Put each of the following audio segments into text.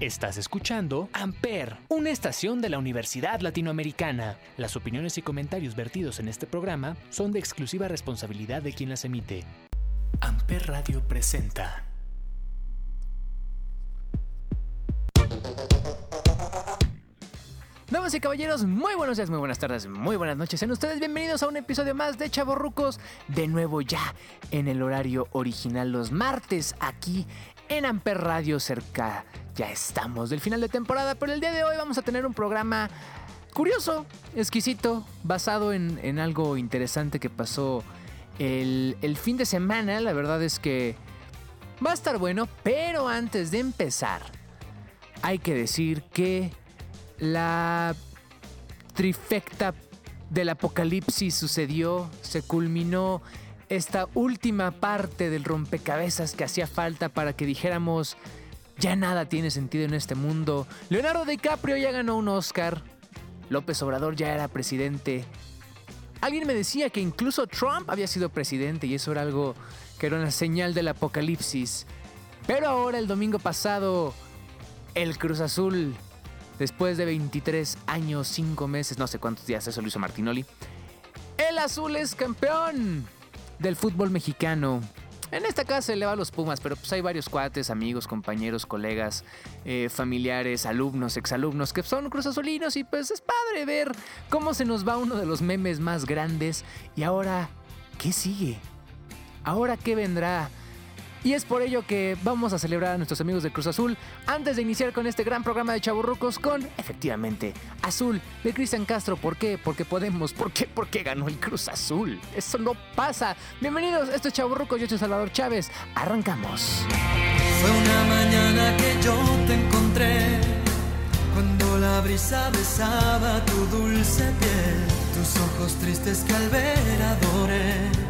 Estás escuchando Amper, una estación de la Universidad Latinoamericana. Las opiniones y comentarios vertidos en este programa son de exclusiva responsabilidad de quien las emite. Amper Radio presenta. Damas y caballeros, muy buenos días, muy buenas tardes, muy buenas noches. Sean ustedes bienvenidos a un episodio más de Chavorrucos, de nuevo ya en el horario original los martes aquí en Amper Radio cerca. Ya estamos del final de temporada, pero el día de hoy vamos a tener un programa curioso, exquisito, basado en, algo interesante que pasó el, el fin de semana. La verdad es que va a estar bueno, pero antes de empezar, hay que decir que la trifecta del apocalipsis sucedió, se culminó esta última parte del rompecabezas que hacía falta para que dijéramos, ya nada tiene sentido en este mundo. Leonardo DiCaprio ya ganó un Oscar, López Obrador ya era presidente. Alguien me decía que incluso Trump había sido presidente y eso era algo que era una señal del apocalipsis. Pero ahora el domingo pasado, el Cruz Azul después de 23 años, 5 meses, no sé cuántos días, eso lo hizo Martinoli. El azul es campeón del fútbol mexicano. En esta casa se le va los Pumas, pero pues hay varios cuates, amigos, compañeros, colegas, eh, familiares, alumnos, exalumnos que son cruzazulinos y pues es padre ver cómo se nos va uno de los memes más grandes. Y ahora, ¿qué sigue? ¿Ahora qué vendrá? Y es por ello que vamos a celebrar a nuestros amigos de Cruz Azul antes de iniciar con este gran programa de Chaburrucos con, efectivamente, Azul de Cristian Castro. ¿Por qué? Porque podemos. ¿Por qué? Porque ganó el Cruz Azul. Eso no pasa. Bienvenidos, esto es Chaburrucos. Yo soy Salvador Chávez. Arrancamos. Fue una mañana que yo te encontré cuando la brisa besaba tu dulce piel, tus ojos tristes que al ver adoré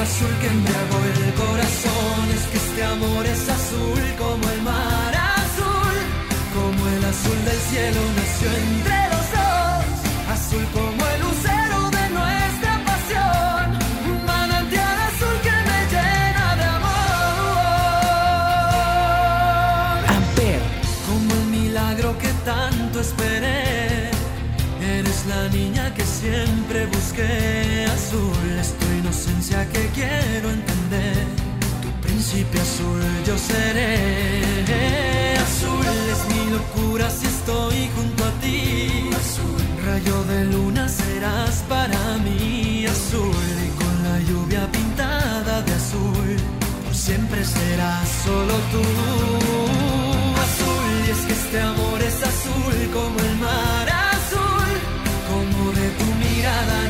azul que embriagó el corazón. Es que este amor es azul como el mar azul, como el azul del cielo nació entre los dos, azul como el lucero de nuestra pasión, un manantial azul que me llena de amor. Amper, como el milagro que tanto esperé. Eres la niña que siempre busqué azul, es tu inocencia que quiero entender. Tu príncipe azul yo seré. Azul es mi locura si estoy junto a ti. Azul, rayo de luna serás para mí. Azul y con la lluvia pintada de azul, por siempre serás solo tú. Azul y es que este amor es azul como el mar azul, como de tu mirada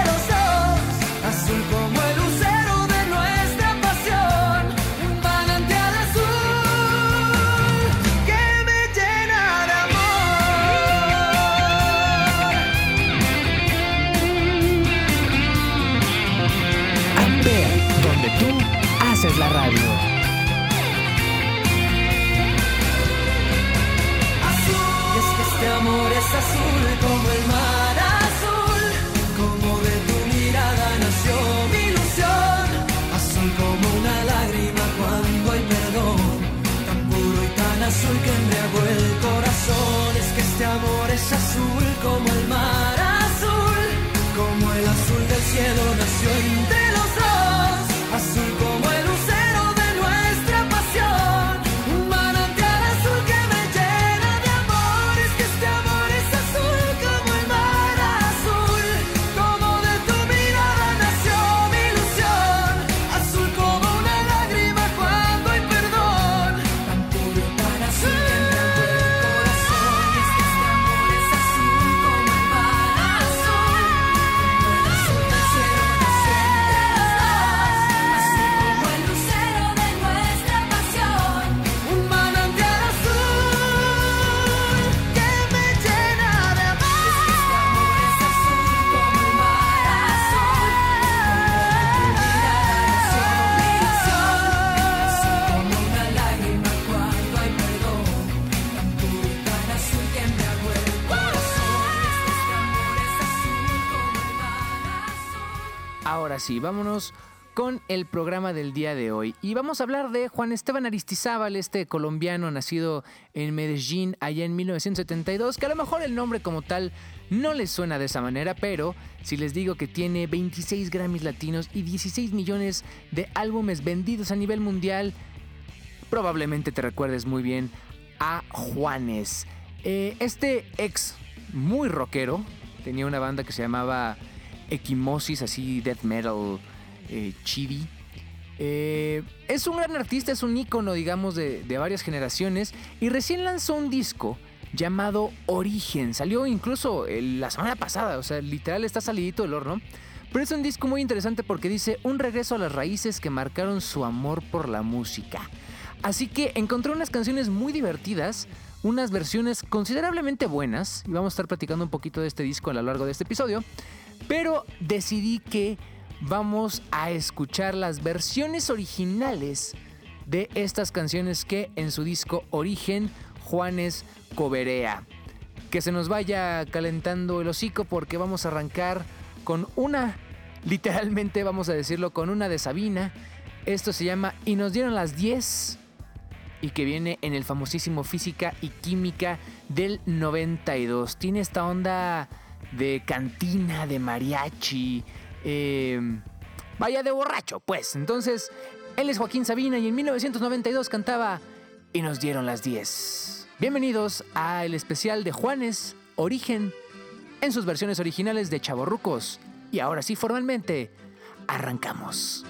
sí, vámonos con el programa del día de hoy. Y vamos a hablar de Juan Esteban Aristizábal, este colombiano nacido en Medellín allá en 1972, que a lo mejor el nombre como tal no les suena de esa manera, pero si les digo que tiene 26 Grammys latinos y 16 millones de álbumes vendidos a nivel mundial, probablemente te recuerdes muy bien a Juanes. Eh, este ex muy rockero tenía una banda que se llamaba Equimosis, así death metal eh. Eh, es un gran artista, es un ícono, digamos, de, varias generaciones y recién lanzó un disco llamado Origen. Salió incluso la semana pasada, o sea, literal está salidito del horno. Pero es un disco muy interesante porque dice un regreso a las raíces que marcaron su amor por la música. Así que encontré unas canciones muy divertidas, unas versiones considerablemente buenas, y vamos a estar platicando un poquito de este disco a lo largo de este episodio, pero decidí que vamos a escuchar las versiones originales de estas canciones que en su disco Origen Juanes Coberea. Que se nos vaya calentando el hocico porque vamos a arrancar con una, literalmente vamos a decirlo, con una de Sabina. Esto se llama Y nos dieron las 10 y que viene en el famosísimo Física y Química del 92. Tiene esta onda de cantina, de mariachi, Em, vaya de borracho, pues. Entonces, él es Joaquín Sabina y en 1992 cantaba Y nos dieron las 10. Bienvenidos a el especial de Juanes, Origen, en sus versiones originales de Chaborrucos. Y ahora sí, formalmente, arrancamos.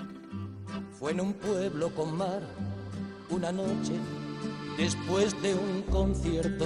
Fue en un pueblo con mar, una noche, después de un concierto.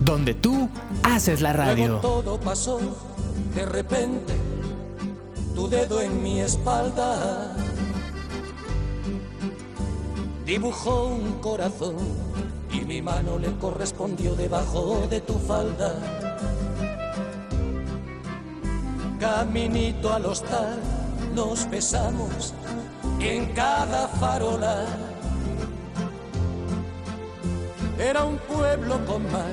donde tú haces la radio. todo pasó de repente, tu dedo en mi espalda dibujó un corazón y mi mano le correspondió debajo de tu falda. Caminito al hostal nos besamos en cada farola era un pueblo con mar.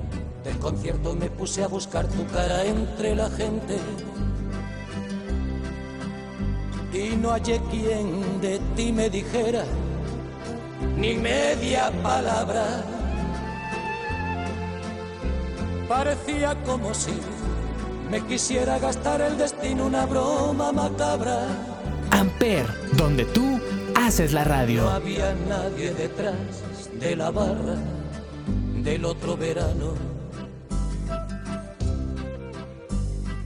del concierto me puse a buscar tu cara entre la gente. Y no hallé quien de ti me dijera ni media palabra. Parecía como si me quisiera gastar el destino una broma macabra. Amper, donde tú haces la radio. No había nadie detrás de la barra del otro verano.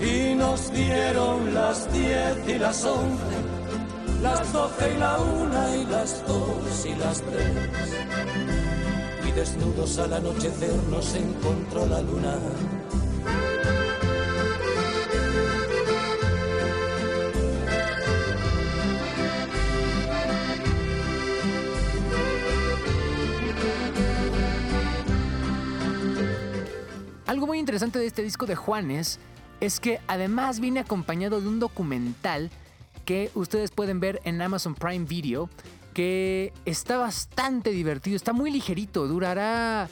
Y nos dieron las diez y las once, las doce y la una y las dos y las tres desnudos al anochecer nos encontró la luna. Algo muy interesante de este disco de Juanes es que además viene acompañado de un documental que ustedes pueden ver en Amazon Prime Video que está bastante divertido, está muy ligerito, durará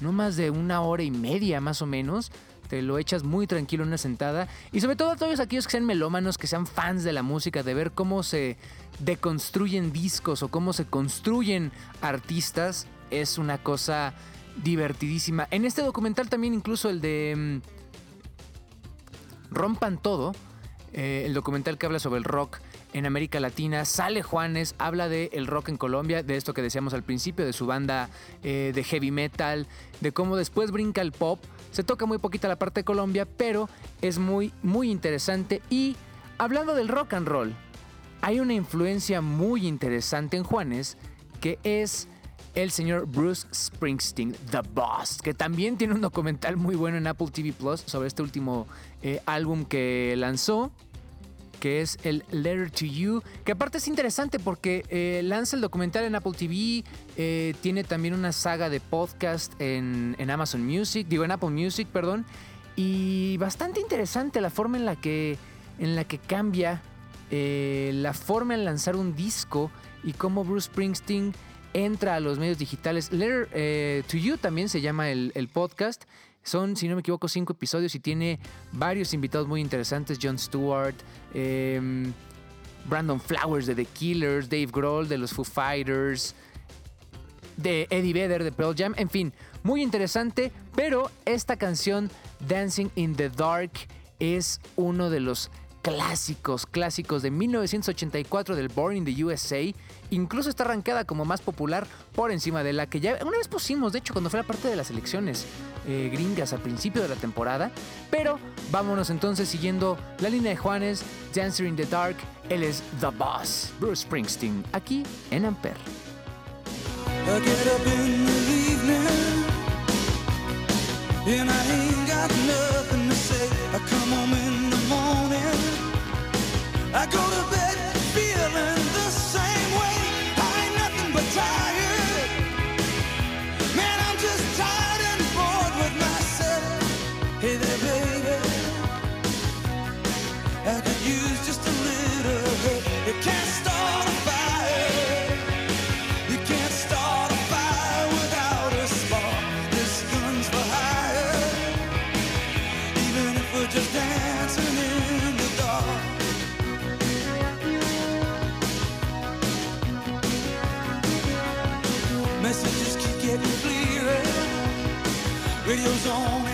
no más de una hora y media más o menos. Te lo echas muy tranquilo en una sentada. Y sobre todo a todos aquellos que sean melómanos, que sean fans de la música, de ver cómo se deconstruyen discos o cómo se construyen artistas, es una cosa divertidísima. En este documental también incluso el de mm, Rompan Todo, eh, el documental que habla sobre el rock en América Latina. Sale Juanes, habla de el rock en Colombia, de esto que decíamos al principio, de su banda eh, de heavy metal, de cómo después brinca el pop. Se toca muy poquita la parte de Colombia, pero es muy, muy interesante. Y hablando del rock and roll, hay una influencia muy interesante en Juanes, que es el señor Bruce Springsteen, The Boss, que también tiene un documental muy bueno en Apple TV Plus sobre este último eh, álbum que lanzó que es el Letter to You, que aparte es interesante porque eh, lanza el documental en Apple TV, eh, tiene también una saga de podcast en, Amazon Music, digo en Apple Music, perdón, y bastante interesante la forma en la que, en la que cambia la forma en lanzar un disco y cómo Bruce Springsteen entra a los medios digitales. Letter to You también se llama el, el podcast. Son, si no me equivoco, cinco episodios y tiene varios invitados muy interesantes. John Stewart, em, Brandon Flowers de The Killers, Dave Grohl de los Foo Fighters, de Eddie Vedder de Pearl Jam. En fin, muy interesante. Pero esta canción, Dancing in the Dark, es uno de los clásicos, clásicos de 1984 del Born in the USA. Incluso está arrancada como más popular por encima de la que ya una vez pusimos, de hecho, cuando fue la parte de las elecciones eh, gringas al principio de la temporada. Pero vámonos entonces siguiendo la línea de Juanes, Dancer in the Dark. Él es The Boss, Bruce Springsteen, aquí en Ampere. I on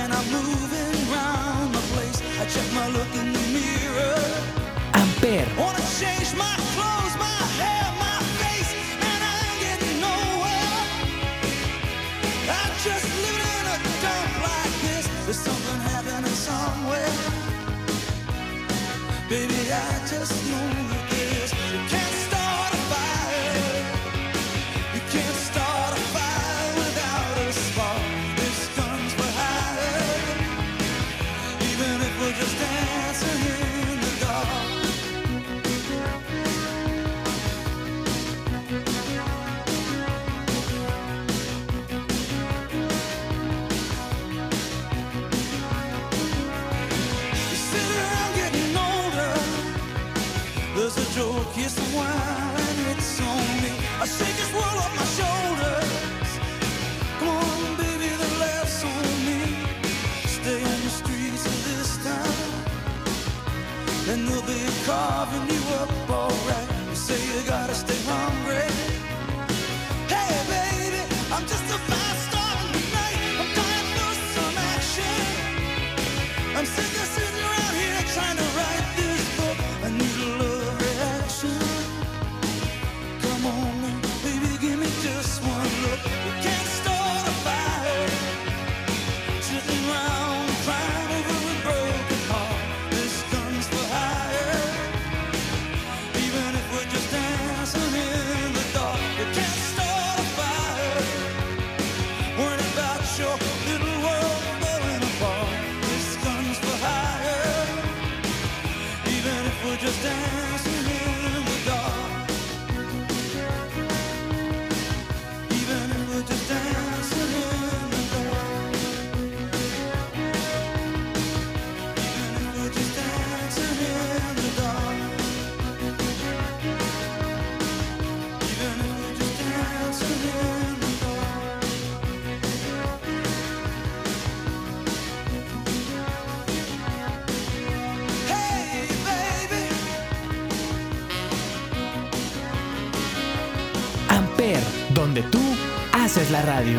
la radio.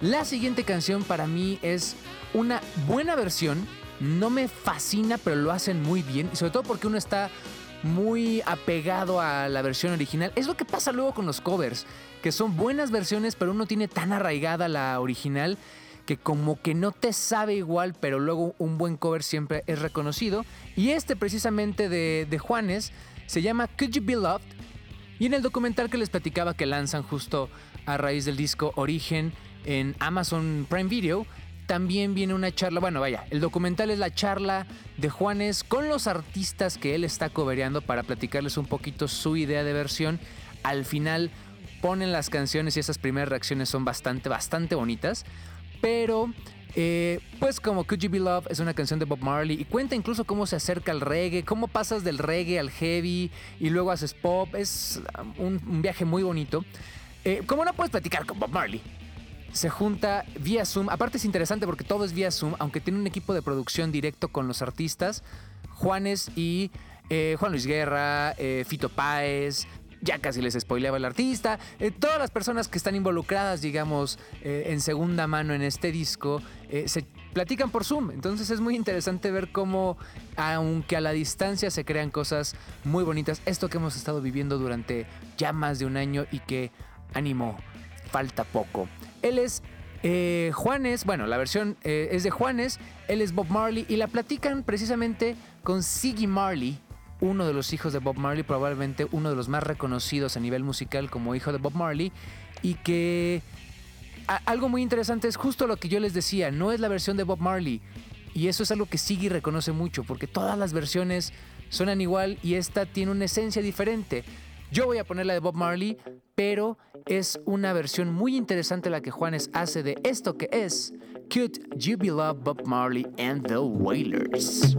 La siguiente canción para mí es una buena versión. No me fascina, pero lo hacen muy bien. Y sobre todo porque uno está muy apegado a la versión original. Es lo que pasa luego con los covers, que son buenas versiones, pero uno tiene tan arraigada la original que como que no te sabe igual, pero luego un buen cover siempre es reconocido. Y este precisamente de, de Juanes se llama Could You Be Loved y en el documental que les platicaba que lanzan justo a raíz del disco Origen en Amazon Prime Video, también viene una charla, bueno, vaya, el documental es la charla de Juanes con los artistas que él está cobereando para platicarles un poquito su idea de versión. Al final ponen las canciones y esas primeras reacciones son bastante, bastante bonitas, pero eh, pues como Could You Be Love es una canción de Bob Marley y cuenta incluso cómo se acerca al reggae, cómo pasas del reggae al heavy y luego haces pop. Es um, un, viaje muy bonito. Eh, como no puedes platicar con Bob Marley, se junta vía Zoom. Aparte es interesante porque todo es vía Zoom, aunque tiene un equipo de producción directo con los artistas, Juanes y eh, Juan Luis Guerra, Fito Páez, ya casi les spoileaba el artista. Eh, todas las personas que están involucradas, digamos, eh, en segunda mano en este disco, eh, se platican por Zoom. Entonces es muy interesante ver cómo, aunque a la distancia se crean cosas muy bonitas, esto que hemos estado viviendo durante ya más de un año y que, ánimo, falta poco. Él es Juanes, bueno, la versión es de Juanes, él es Bob Marley y la platican precisamente con Siggy Marley, uno de los hijos de Bob Marley, probablemente uno de los más reconocidos a nivel musical como hijo de Bob Marley, y que algo muy interesante es justo lo que yo les decía, no es la versión de Bob Marley, y eso es algo que Siggy reconoce mucho, porque todas las versiones suenan igual y esta tiene una esencia diferente. Yo voy a poner la de Bob Marley, pero es una versión muy interesante la que Juanes hace de esto que es Could You Be Love Bob Marley and the Wailers.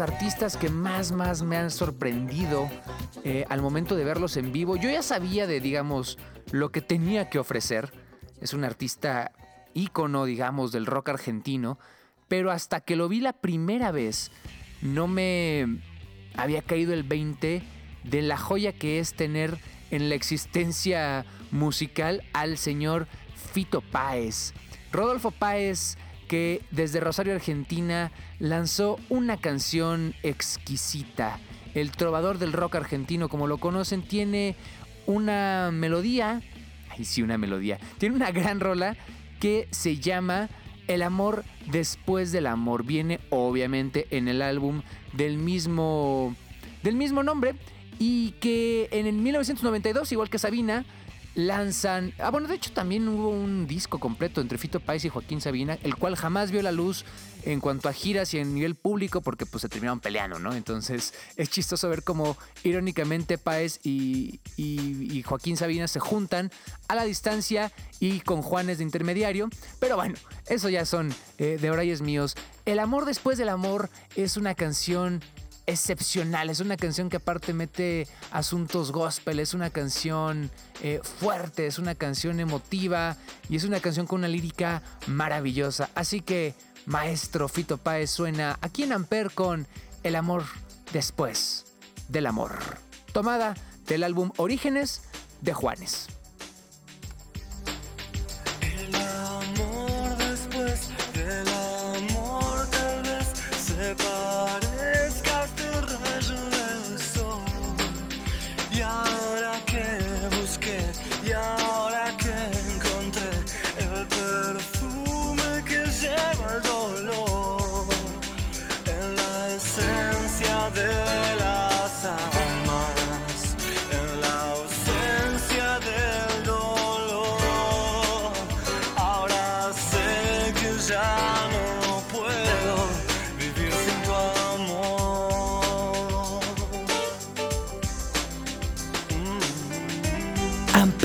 Artistas que más, más me han sorprendido eh, al momento de verlos en vivo. Yo ya sabía de, digamos, lo que tenía que ofrecer. Es un artista ícono, digamos, del rock argentino. Pero hasta que lo vi la primera vez, no me había caído el 20 de la joya que es tener en la existencia musical al señor Fito Páez. Rodolfo Páez que desde Rosario, Argentina, lanzó una canción exquisita. El trovador del rock argentino, como lo conocen, tiene una melodía, ay sí, una melodía, tiene una gran rola que se llama El amor después del amor. Viene obviamente en el álbum del mismo, del mismo nombre y que en el 1992, igual que Sabina, lanzan. Ah, bueno, de hecho también hubo un disco completo entre Fito Páez y Joaquín Sabina, el cual jamás vio la luz en cuanto a giras y en nivel público porque pues se terminaron peleando, ¿no? Entonces es chistoso ver cómo irónicamente Páez y, Joaquín Sabina se juntan a la distancia y con Juanes de intermediario. Pero bueno, eso ya son eh, de horarios míos. El amor después del amor es una canción excepcional. Es una canción que aparte mete asuntos gospel, es una canción eh, fuerte, es una canción emotiva y es una canción con una lírica maravillosa. Así que, maestro Fito Páez suena aquí en Amper con El amor después del amor. Tomada del álbum Orígenes de Juanes.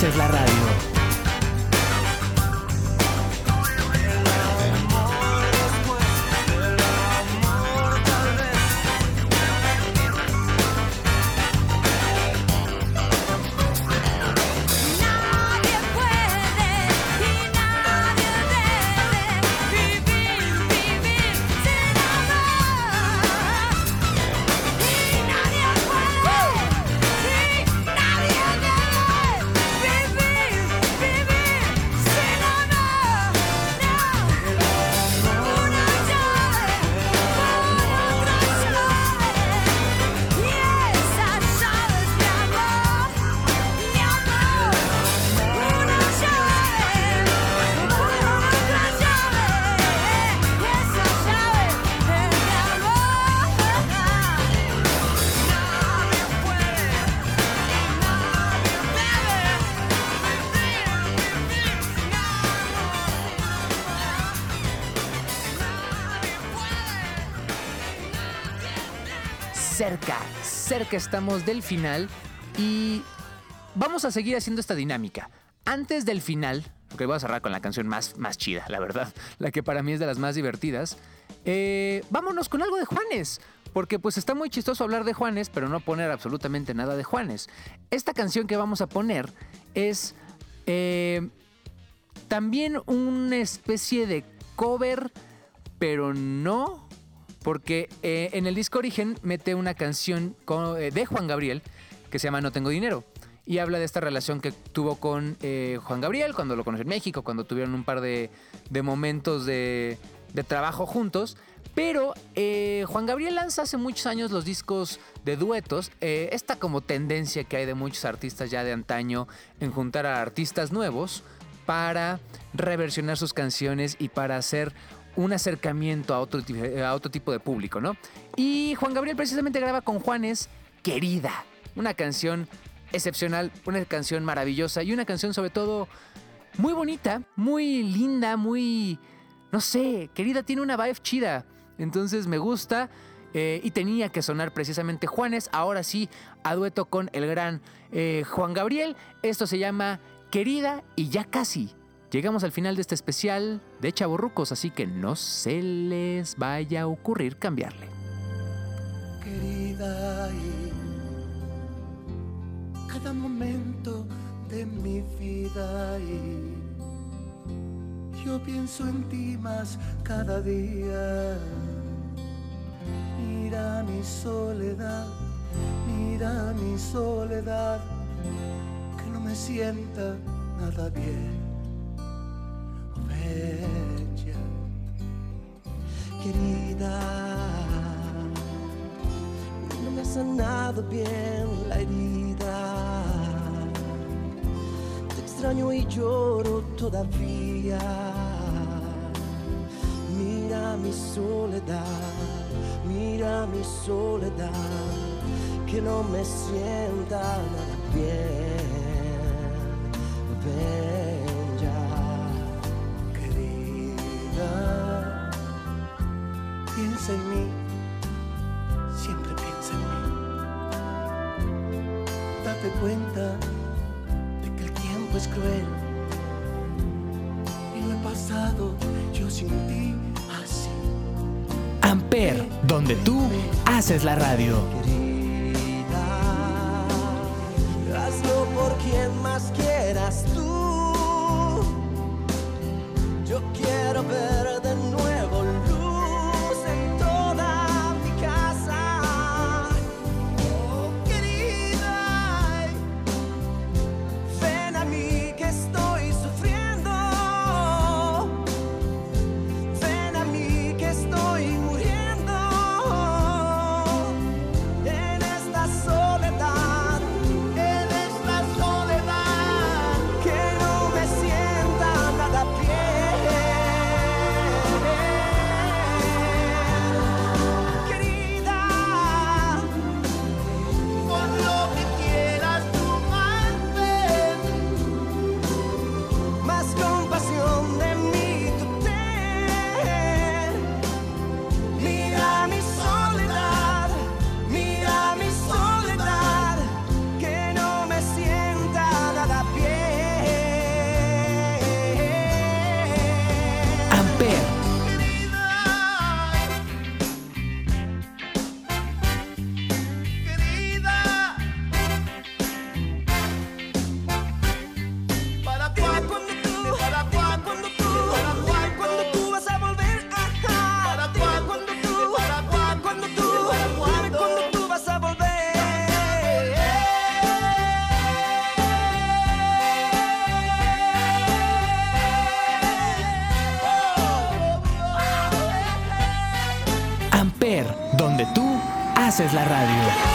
Haces la radio. Cerca, cerca estamos del final y vamos a seguir haciendo esta dinámica. Antes del final, que voy a cerrar con la canción más, más chida, la verdad, la que para mí es de las más divertidas, eh, vámonos con algo de Juanes. Porque pues está muy chistoso hablar de Juanes, pero no poner absolutamente nada de Juanes. Esta canción que vamos a poner es eh, también una especie de cover, pero no porque eh, en el disco Origen mete una canción eh, de Juan Gabriel que se llama No tengo dinero. Y habla de esta relación que tuvo con eh, Juan Gabriel cuando lo conoció en México, cuando tuvieron un par de, momentos de, trabajo juntos. Pero Juan Gabriel lanza hace muchos años los discos de duetos. esta como tendencia que hay de muchos artistas ya de antaño en juntar a artistas nuevos para reversionar sus canciones y para hacer un acercamiento a otro, a otro tipo de público, ¿no? Y Juan Gabriel precisamente graba con Juanes Querida, una canción excepcional, una canción maravillosa y una canción sobre todo muy bonita, muy linda, muy, no sé, Querida tiene una vibe chida, entonces me gusta. Eh, y tenía que sonar precisamente Juanes, ahora sí, a dueto con el gran eh, Juan Gabriel. Esto se llama Querida y ya casi. Llegamos al final de este especial de Chaborrucos, así que no se les vaya a ocurrir cambiarle. Querida, cada momento de mi vida yo pienso en ti más cada día. Mira mi soledad, mira mi soledad, que no me sienta nada bien querida. No me ha sanado bien la herida. Te extraño y lloro todavía. Mira mi soledad, mira mi soledad, que no me sienta nada bien. Piensa en mí, siempre piensa en mí. Date cuenta de que el tiempo es cruel y lo he pasado yo sin ti así. Amper, donde tú haces la radio. Querida, hazlo por quien más quieras tú. Yo quiero ver haces la radio.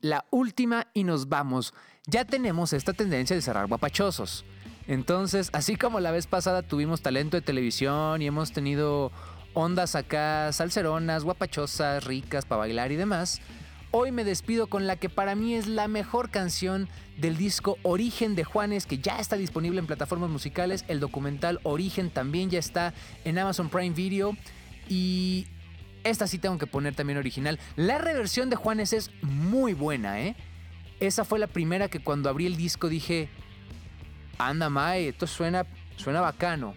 La última y nos vamos. Ya tenemos esta tendencia de cerrar guapachosos. Entonces, así como la vez pasada tuvimos talento de televisión y hemos tenido ondas acá, salseronas, guapachosas, ricas para bailar y demás, hoy me despido con la que para mí es la mejor canción del disco Origen de Juanes, que ya está disponible en plataformas musicales. El documental Origen también ya está en Amazon Prime Video. Y esta sí tengo que poner también original. La reversión de Juanes es muy buena, ¿eh? Esa fue la primera que cuando abrí el disco dije, anda, mae, esto suena, suena bacano.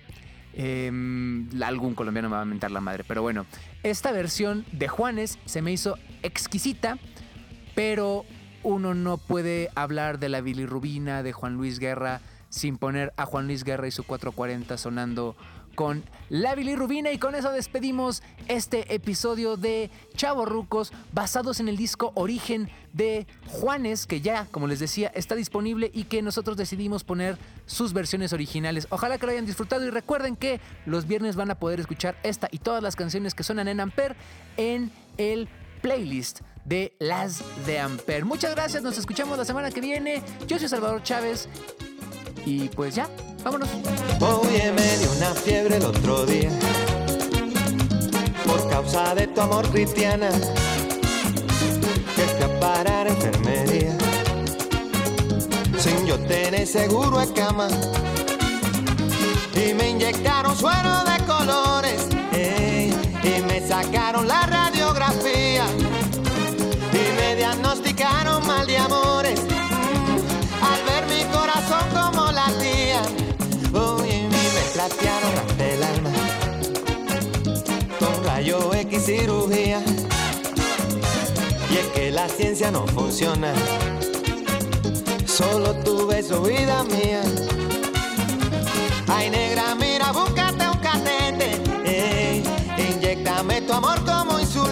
Em, algún colombiano me va a mentar la madre, pero bueno, esta versión de Juanes se me hizo exquisita, pero uno no puede hablar de la bilirrubina de Juan Luis Guerra sin poner a Juan Luis Guerra y su 440 sonando con la bilirrubina y con eso despedimos este episodio de Chavo Rucos basados en el disco Origen de Juanes que ya, como les decía, está disponible y que nosotros decidimos poner sus versiones originales. Ojalá que lo hayan disfrutado y recuerden que los viernes van a poder escuchar esta y todas las canciones que suenan en Amper en el playlist de las de Amper. Muchas gracias, nos escuchamos la semana que viene. Yo soy Salvador Chávez y pues ya, vámonos. Oye, me dio una fiebre el otro día. Por causa de tu amor cristiana que enfermería. Sin yo tener seguro de cama. Y me inyectaron suero de Y es que la ciencia no funciona, solo tu beso, vida mía. Ay, negra, mira, búscate un catete, eh, inyectame tu amor como insulina